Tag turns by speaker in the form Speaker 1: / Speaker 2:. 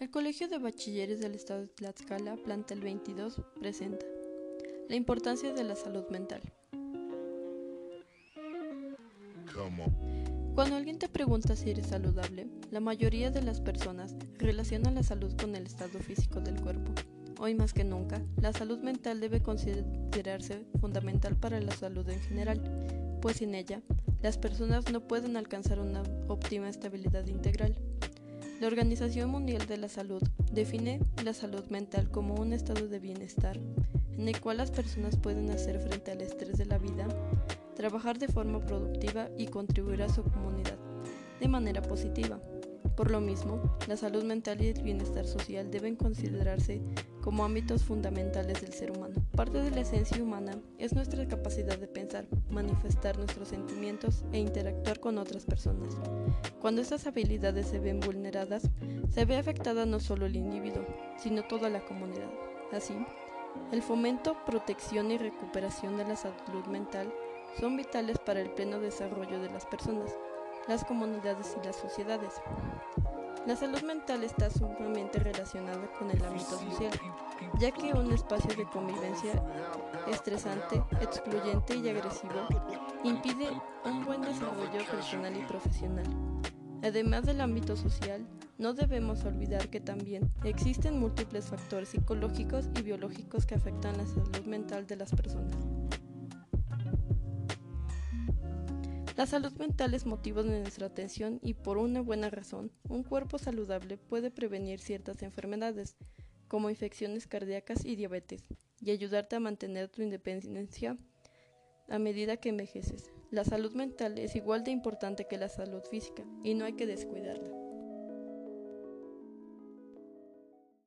Speaker 1: El Colegio de Bachilleres del Estado de Tlaxcala, plantel 22, presenta la importancia de la salud mental. Cuando alguien te pregunta si eres saludable, la mayoría de las personas relacionan la salud con el estado físico del cuerpo. Hoy más que nunca, la salud mental debe considerarse fundamental para la salud en general, pues sin ella, las personas no pueden alcanzar una óptima estabilidad integral. La Organización Mundial de la Salud define la salud mental como un estado de bienestar en el cual las personas pueden hacer frente al estrés de la vida, trabajar de forma productiva y contribuir a su comunidad de manera positiva. Por lo mismo, la salud mental y el bienestar social deben considerarse como ámbitos fundamentales del ser humano. Parte de la esencia humana es nuestra capacidad de pensar, manifestar nuestros sentimientos e interactuar con otras personas. Cuando estas habilidades se ven vulneradas, se ve afectada no solo el individuo, sino toda la comunidad. Así, el fomento, protección y recuperación de la salud mental son vitales para el pleno desarrollo de las personas las comunidades y las sociedades. La salud mental está sumamente relacionada con el ámbito social, ya que un espacio de convivencia estresante, excluyente y agresivo impide un buen desarrollo personal y profesional. Además del ámbito social, no debemos olvidar que también existen múltiples factores psicológicos y biológicos que afectan la salud mental de las personas. La salud mental es motivo de nuestra atención y por una buena razón, un cuerpo saludable puede prevenir ciertas enfermedades, como infecciones cardíacas y diabetes, y ayudarte a mantener tu independencia a medida que envejeces. La salud mental es igual de importante que la salud física y no hay que descuidarla.